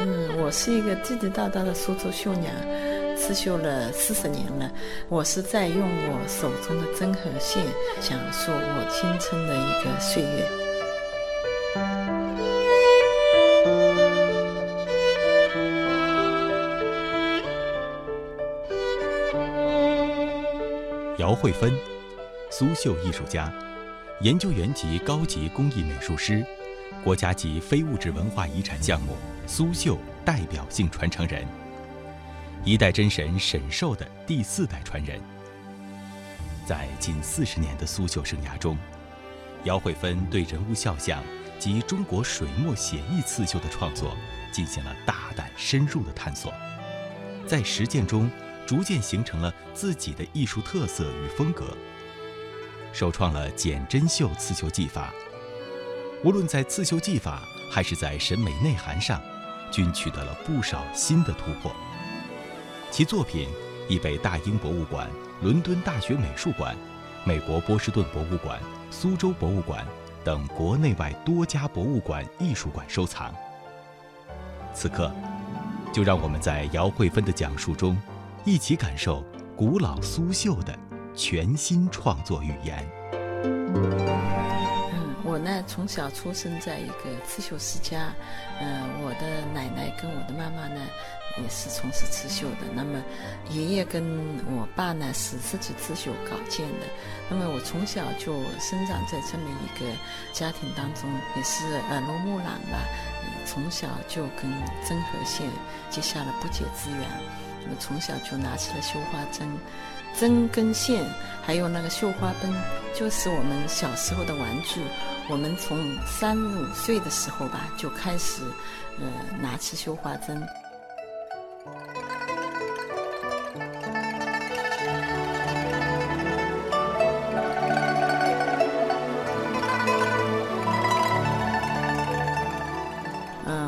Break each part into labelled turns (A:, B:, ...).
A: 嗯，我是一个地地道道的苏州绣娘，刺绣了四十年了。我是在用我手中的针和线，讲述我青春的一个岁月。
B: 姚慧芬，苏绣艺术家，研究员级高级工艺美术师，国家级非物质文化遗产项目苏绣代表性传承人，一代真神沈寿的第四代传人。在近四十年的苏绣生涯中，姚慧芬对人物肖像及中国水墨写意刺绣的创作进行了大胆深入的探索，在实践中。逐渐形成了自己的艺术特色与风格，首创了减针绣刺绣技法。无论在刺绣技法还是在审美内涵上，均取得了不少新的突破。其作品已被大英博物馆、伦敦大学美术馆、美国波士顿博物馆、苏州博物馆等国内外多家博物馆、艺术馆收藏。此刻，就让我们在姚慧芬的讲述中。一起感受古老苏绣的全新创作语言。
A: 我呢从小出生在一个刺绣世家，嗯，我的奶奶跟我的妈妈呢也是从事刺绣的。那么爷爷跟我爸呢是自己刺绣搞件的。那么我从小就生长在这么一个家庭当中，也是耳濡目染吧。从小就跟针和线结下了不解之缘。我从小就拿起了绣花针，针跟线，还有那个绣花奔，就是我们小时候的玩具。我们从三五岁的时候吧，就开始，呃，拿起绣花针。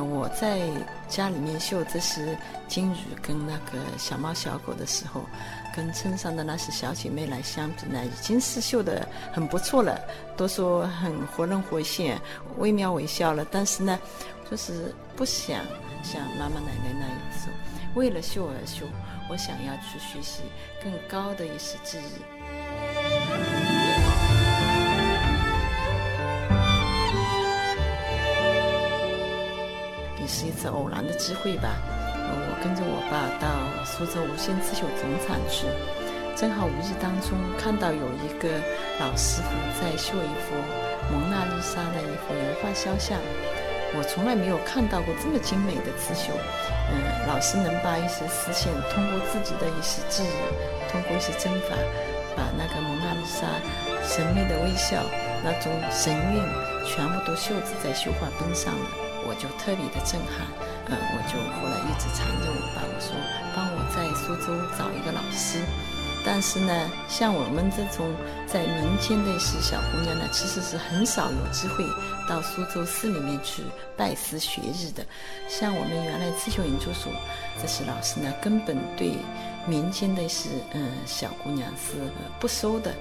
A: 我在家里面绣这些金鱼跟那个小猫小狗的时候，跟村上的那些小姐妹来相比呢，已经是绣的很不错了，都说很活灵活现、惟妙惟肖了。但是呢，就是不想像妈妈奶奶那样说，为了绣而绣。我想要去学习更高的一些技艺。也是一次偶然的机会吧，跟着我爸到苏州无线刺绣总厂去，正好无意当中看到有一个老师傅在绣一幅蒙娜丽莎的一幅油画肖像，我从来没有看到过这么精美的刺绣。嗯，老师能把一些丝线通过自己的一些技艺，通过一些针法，把那个蒙娜丽莎神秘的微笑那种神韵，全部都绣制在绣花本上了。我就特别的震撼，嗯，我就后来一直缠着我爸，我说帮我在苏州找一个老师。但是呢，像我们这种在民间的一些小姑娘呢，其实是很少有机会到苏州市里面去拜师学艺的。像我们原来刺绣研究所这些老师呢，根本对民间的一些嗯小姑娘是不收的。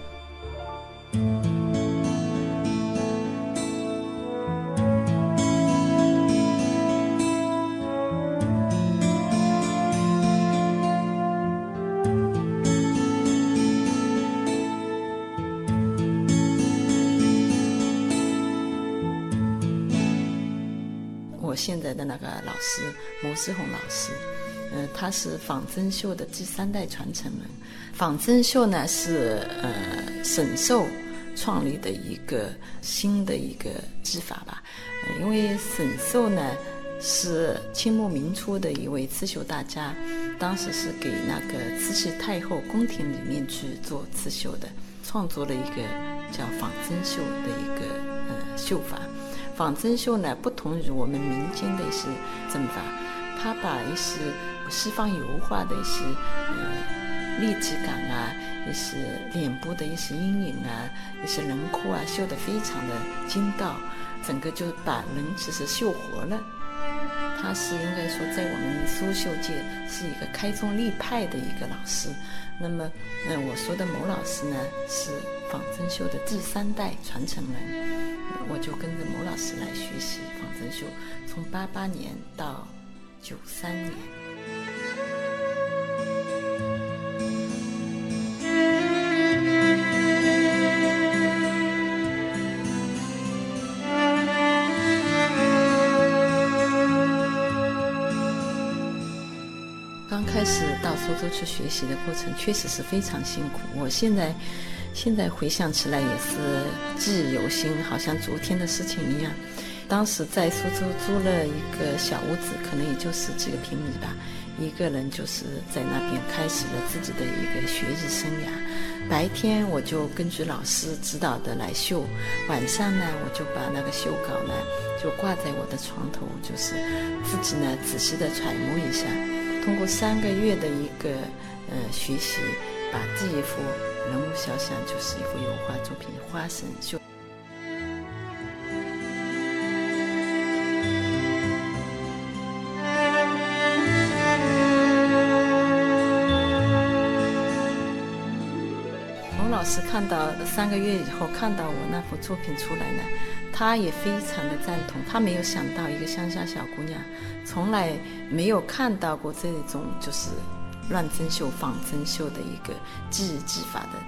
A: 我现在的那个老师牟思红老师，嗯，他是仿真绣的第三代传承人。仿真绣呢是呃沈寿创立的一个新的一个技法吧。呃因为沈寿呢是清末明初的一位刺绣大家，当时是给那个慈禧太后宫廷里面去做刺绣的，创作了一个叫仿真绣的一个呃绣法。仿真绣呢，不同于我们民间的一些针法，它把一些西方油画的一些呃立体感啊，一些脸部的一些阴影啊，一些轮廓啊，绣得非常的精到，整个就把人其实绣活了。他是应该说在我们苏绣界是一个开宗立派的一个老师。那么，嗯，我说的牟老师呢，是仿真绣的第三代传承人。我就跟着牟老师来学习仿真绣，从八八年到九三年。刚开始到苏州去学习的过程，确实是非常辛苦。我现在现在回想起来也是记忆犹新，好像昨天的事情一样。当时在苏州租了一个小屋子，可能也就十几个平米吧，一个人就是在那边开始了自己的一个学艺生涯。白天我就根据老师指导的来绣，晚上呢我就把那个绣稿呢就挂在我的床头，就是自己呢仔细的揣摩一下。通过三个月的一个呃学习，把第一幅人物肖像就是一幅油画作品《花神绣》。洪老师看到三个月以后看到我那幅作品出来呢，他也非常的赞同。他没有想到一个乡下小姑娘，从来没有看到过这种就是乱针绣、仿针绣的一个技艺技法的。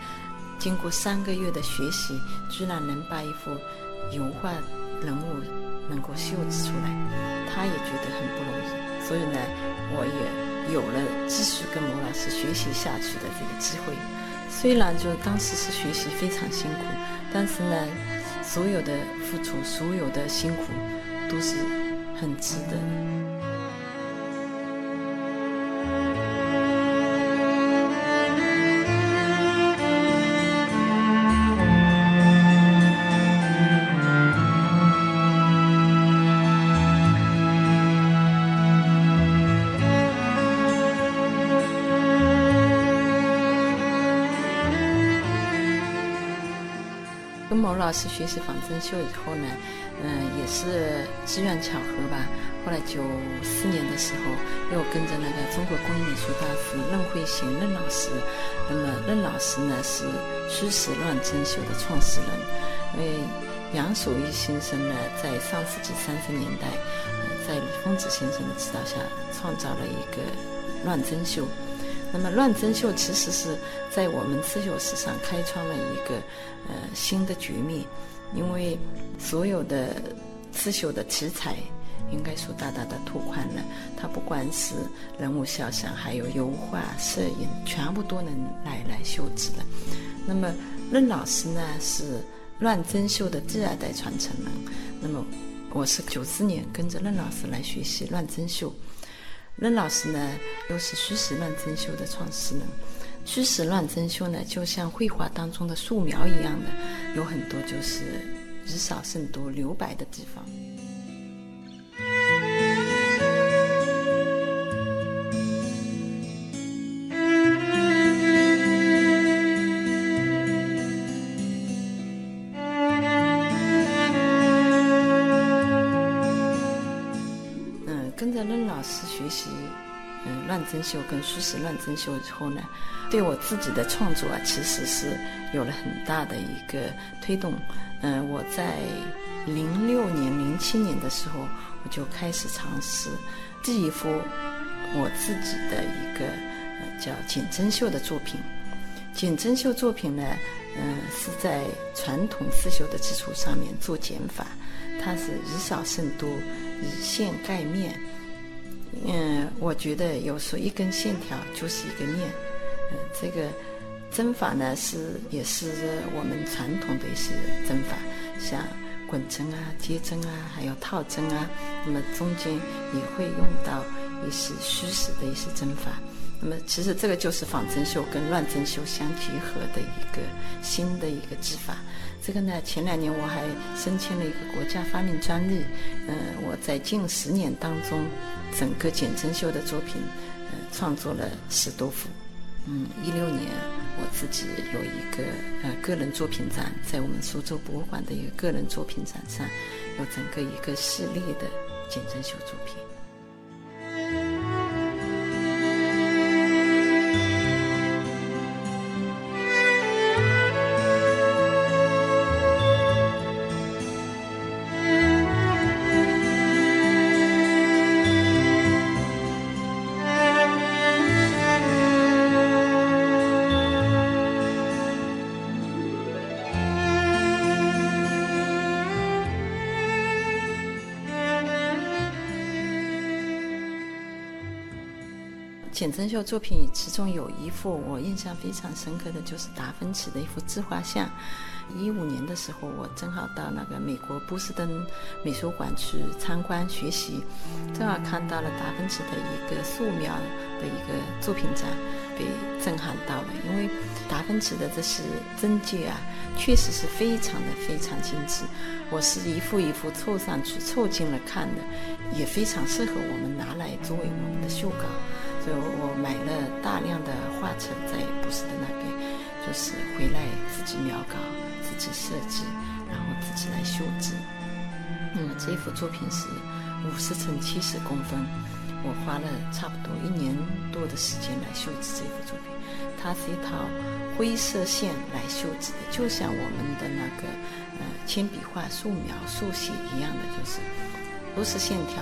A: 经过三个月的学习，居然能把一幅油画人物能够绣制出来，他也觉得很不容易。所以呢，我也有了继续跟牟老师学习下去的这个机会。虽然就当时是学习非常辛苦，但是呢，所有的付出，所有的辛苦，都是很值得跟某老师学习仿真绣以后呢，嗯，也是机缘巧合吧。后来九四年的时候，又跟着那个中国工艺美术大师任慧贤任老师。那么任老师呢是虚实乱真绣的创始人。因为杨守义先生呢，在上世纪三十年代，在李疯子先生的指导下，创造了一个乱真绣。那么乱针绣其实是在我们刺绣史上开创了一个呃新的局面，因为所有的刺绣的题材应该说大大的拓宽了，它不管是人物肖像，还有油画、摄影，全部都能来来绣制的。那么任老师呢是乱针绣的第二代传承人，那么我是九四年跟着任老师来学习乱针绣。任老师呢，又是虚实乱真绣的创始人。虚实乱真绣呢，就像绘画当中的素描一样的，有很多就是以少胜多、留白的地方。针绣跟虚实乱针绣以后呢，对我自己的创作啊，其实是有了很大的一个推动。嗯，我在零六年、零七年的时候，我就开始尝试第一幅我自己的一个叫简针绣的作品。简针绣作品呢，嗯，是在传统刺绣的基础上面做减法，它是以少胜多，以线盖面。嗯，我觉得有时候一根线条就是一个面。嗯，这个针法呢是也是我们传统的一些针法，像滚针啊、接针啊，还有套针啊。那么中间也会用到一些虚实的一些针法。那么其实这个就是仿真绣跟乱针绣相结合的一个新的一个技法。这个呢，前两年我还申请了一个国家发明专利。嗯，我在近十年当中，整个简针绣的作品，呃，创作了十多幅。嗯，一六年我自己有一个呃个人作品展，在我们苏州博物馆的一个个人作品展上，有整个一个系列的简针绣作品。简真秀作品其中有一幅我印象非常深刻的就是达芬奇的一幅自画像。一五年的时候，我正好到那个美国波士顿美术馆去参观学习，正好看到了达芬奇的一个素描的一个作品展，被震撼到了。因为达芬奇的这些真迹啊，确实是非常的非常精致。我是一幅一幅凑上去凑近了看的，也非常适合我们拿来作为我们的绣稿。所以我买了大量的画册在波士顿那边，就是回来自己描稿。自己设计，然后自己来绣制。那么这幅作品是五十乘七十公分，我花了差不多一年多的时间来绣制这幅作品。它是一套灰色线来绣制的，就像我们的那个呃铅笔画、素描、速写一样的，就是都是线条。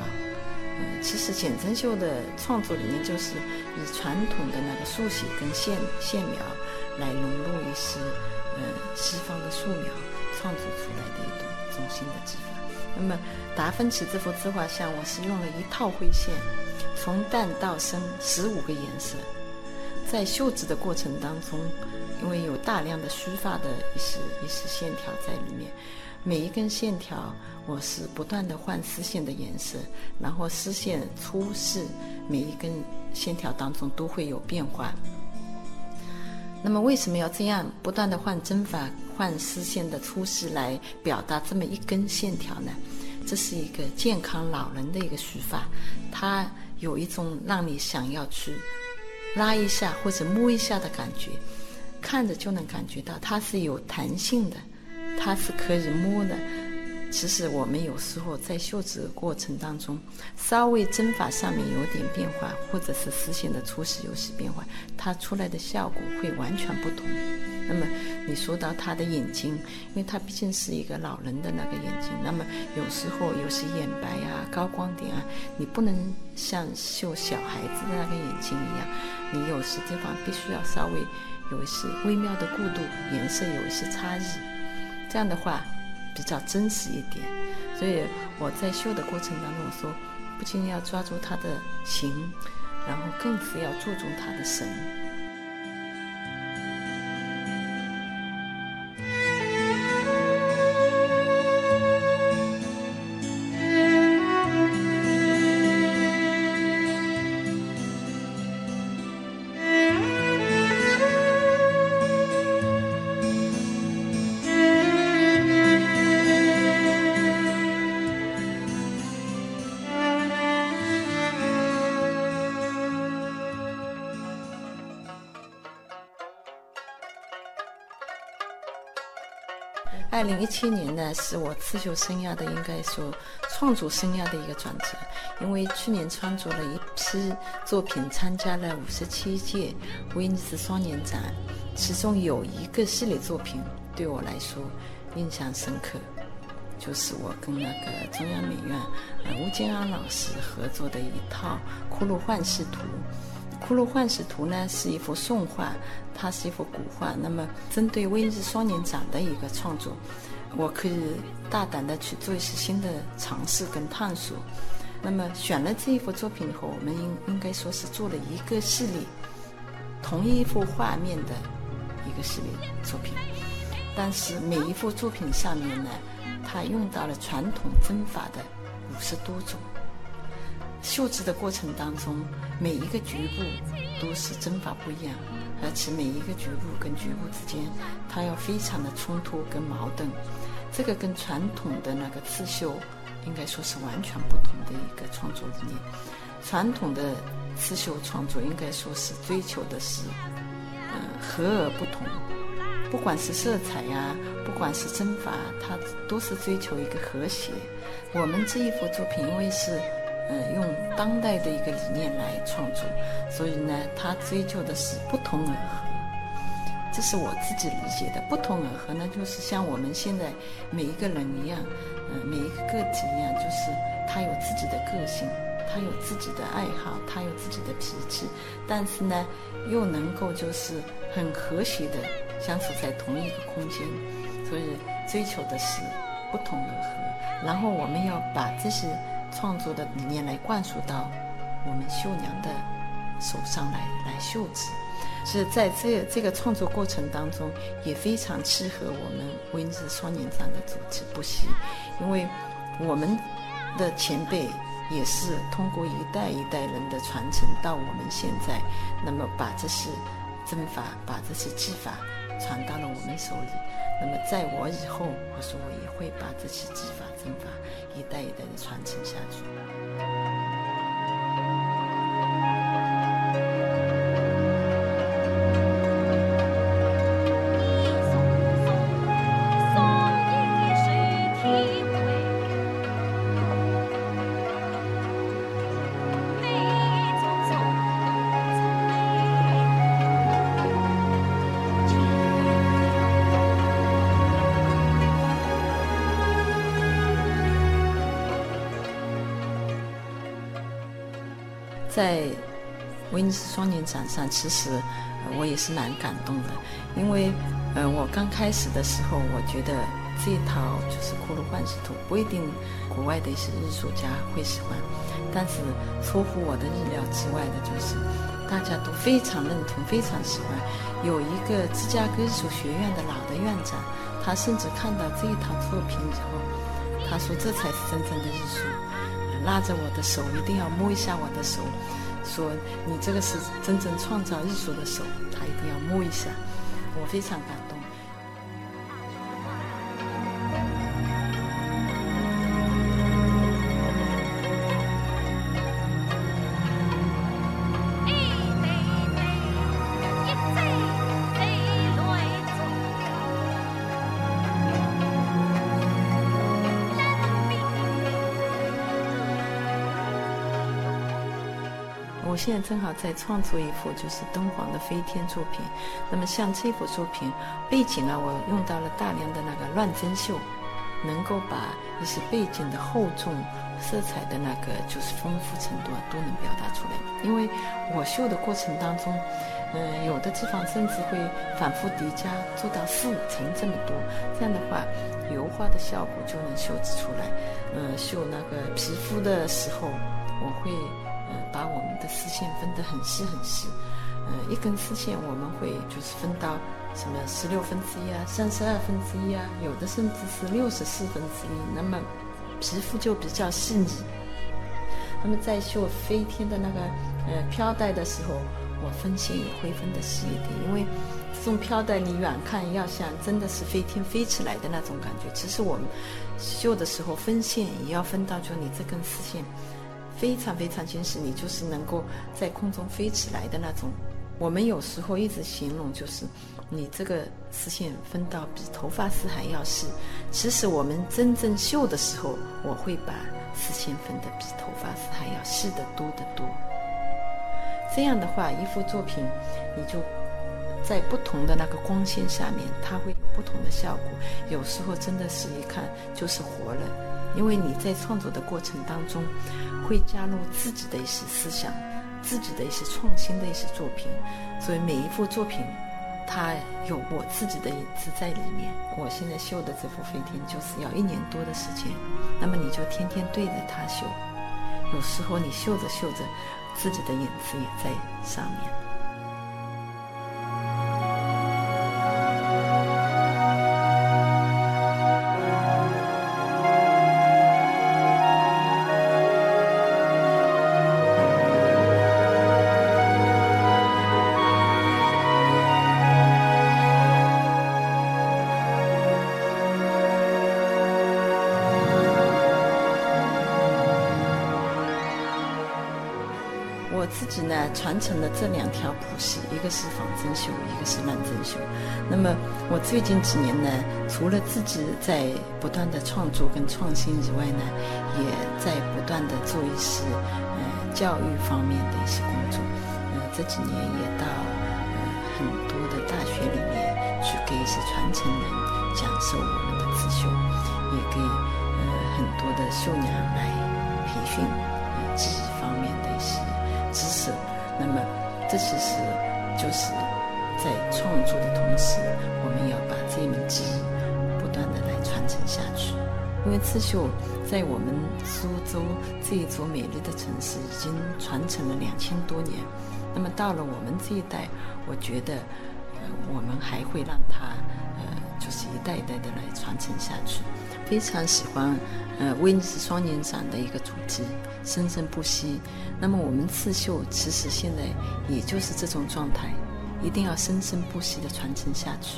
A: 其实简真绣的创作理念就是以传统的那个速写跟线线描来融入一些。呃，西方的素描创作出来的一种中心的技法。那么，达芬奇这幅自画像，我是用了一套灰线，从淡到深十五个颜色，在绣制的过程当中，因为有大量的虚发的一些一些线条在里面，每一根线条我是不断的换丝线的颜色，然后丝线粗细每一根线条当中都会有变化。那么为什么要这样不断的换针法、换丝线的粗细来表达这么一根线条呢？这是一个健康老人的一个须发，它有一种让你想要去拉一下或者摸一下的感觉，看着就能感觉到它是有弹性的，它是可以摸的。其实我们有时候在绣制过程当中，稍微针法上面有点变化，或者是丝线的粗细有些变化，它出来的效果会完全不同。那么你说到他的眼睛，因为他毕竟是一个老人的那个眼睛，那么有时候有些眼白啊、高光点啊，你不能像绣小孩子的那个眼睛一样，你有些地方必须要稍微有一些微妙的过渡，颜色有一些差异，这样的话。比较真实一点，所以我在绣的过程当中，我说不仅要抓住他的形，然后更是要注重他的神。一七年呢，是我刺绣生涯的应该说创作生涯的一个转折，因为去年创作了一批作品，参加了五十七届威尼斯双年展，其中有一个系列作品对我来说印象深刻，就是我跟那个中央美院呃吴建安老师合作的一套《骷髅幻视图》。《骷髅幻视图》呢是一幅宋画，它是一幅古画。那么，针对威尼斯双年展的一个创作，我可以大胆的去做一些新的尝试跟探索。那么，选了这一幅作品以后，我们应应该说是做了一个系列，同一幅画面的一个系列作品。但是每一幅作品上面呢，它用到了传统针法的五十多种。绣制的过程当中，每一个局部都是针法不一样，而且每一个局部跟局部之间，它要非常的冲突跟矛盾。这个跟传统的那个刺绣，应该说是完全不同的一个创作理念。传统的刺绣创作应该说是追求的是，嗯，和而不同。不管是色彩呀，不管是针法，它都是追求一个和谐。我们这一幅作品，因为是。嗯，用当代的一个理念来创作，所以呢，他追求的是不同而合。这是我自己理解的。不同而合呢，就是像我们现在每一个人一样，嗯，每一个个体一样，就是他有自己的个性，他有自己的爱好，他有自己的脾气，但是呢，又能够就是很和谐的相处在同一个空间。所以追求的是不同而合。然后我们要把这些。创作的理念来灌输到我们绣娘的手上来来绣制。是在这这个创作过程当中，也非常契合我们温氏双年展的主题不息，因为我们的前辈也是通过一代一代人的传承到我们现在，那么把这些针法、把这些技法传到了我们手里。那么在我以后，我说我也会把这些技法、针法一代一代的传承下去。在威尼斯双年展上，其实我也是蛮感动的，因为呃，我刚开始的时候，我觉得这一套就是骷髅幻视图不一定国外的一些艺术家会喜欢，但是出乎我的意料之外的就是大家都非常认同，非常喜欢。有一个芝加哥艺术学院的老的院长，他甚至看到这一套作品以后，他说这才是真正的艺术。拉着我的手，一定要摸一下我的手，说你这个是真正创造艺术的手，他一定要摸一下，我非常感动。现在正好在创作一幅就是敦煌的飞天作品，那么像这幅作品背景啊，我用到了大量的那个乱针绣，能够把一些背景的厚重、色彩的那个就是丰富程度啊都能表达出来。因为我绣的过程当中，嗯，有的地方甚至会反复叠加，做到四五层这么多，这样的话油画的效果就能绣制出来。嗯，绣那个皮肤的时候，我会。把我们的丝线分得很细很细，嗯，一根丝线我们会就是分到什么十六分之一啊，三十二分之一啊，有的甚至是六十四分之一。那么皮肤就比较细腻。那么在绣飞天的那个呃飘带的时候，我分线也会分得细一点，因为这种飘带你远看要像真的是飞天飞起来的那种感觉。其实我们绣的时候分线也要分到，就你这根丝线。非常非常坚实，你就是能够在空中飞起来的那种。我们有时候一直形容，就是你这个丝线分到比头发丝还要细。其实我们真正绣的时候，我会把丝线分的比头发丝还要细得多得多。这样的话，一幅作品，你就在不同的那个光线下面，它会有不同的效果。有时候真的是一看就是活了。因为你在创作的过程当中，会加入自己的一些思想，自己的一些创新的一些作品，所以每一幅作品，它有我自己的影子在里面。我现在绣的这幅飞天就是要一年多的时间，那么你就天天对着它绣，有时候你绣着绣着，自己的影子也在上面。传承了这两条谱系，一个是仿真绣，一个是乱针绣。那么我最近几年呢，除了自己在不断的创作跟创新以外呢，也在不断的做一些呃教育方面的一些工作。呃，这几年也到呃很多的大学里面去给一些传承人讲授我们的刺绣，也给呃很多的绣娘来培训呃技艺方面的一些。那么这其实就是在创作的同时，我们要把这门技艺不断的来传承下去。因为刺绣在我们苏州这一座美丽的城市已经传承了两千多年。那么到了我们这一代，我觉得，呃，我们还会让它，呃，就是一代一代的来传承下去。非常喜欢，呃，威尼斯双年展的一个主题“生生不息”。那么我们刺绣其实现在也就是这种状态，一定要生生不息的传承下去。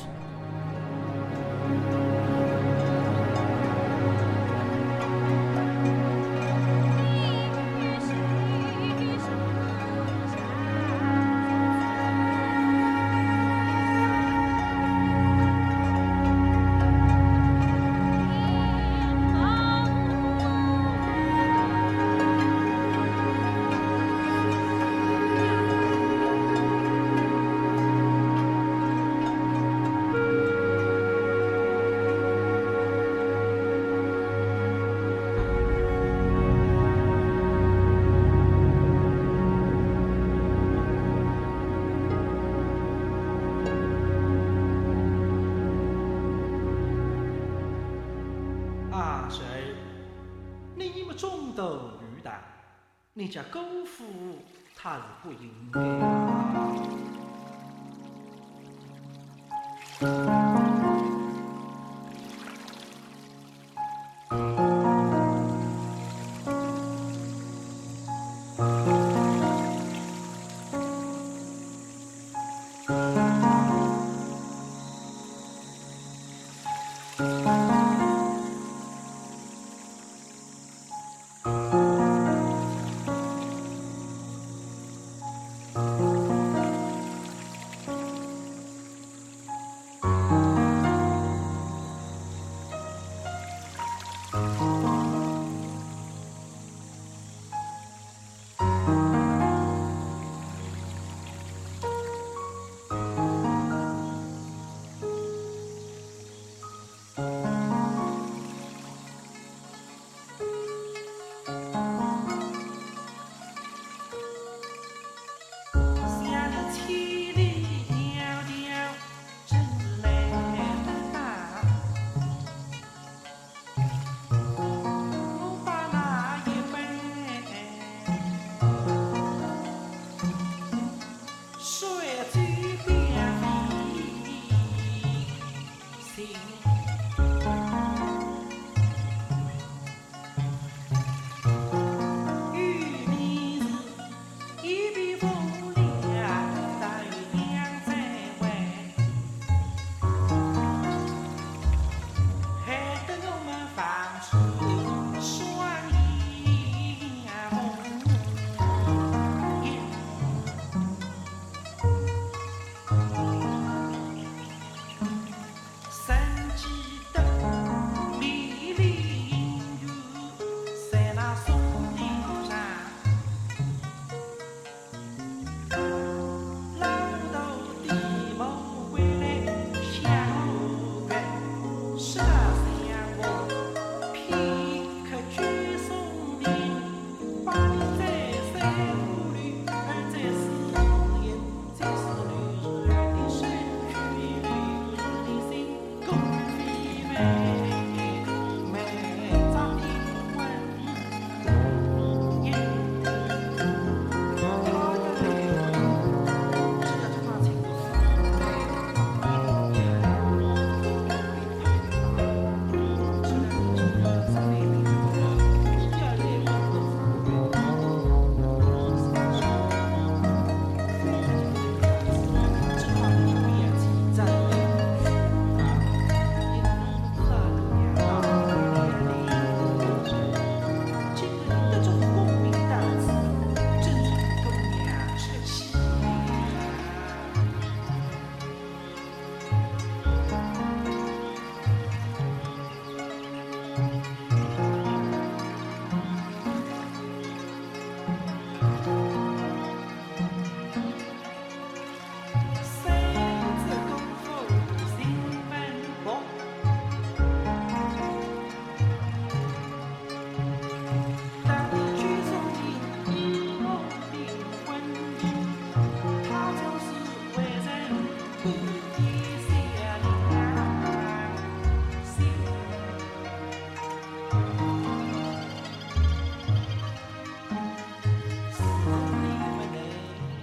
C: 谁你家姑父他是不应该。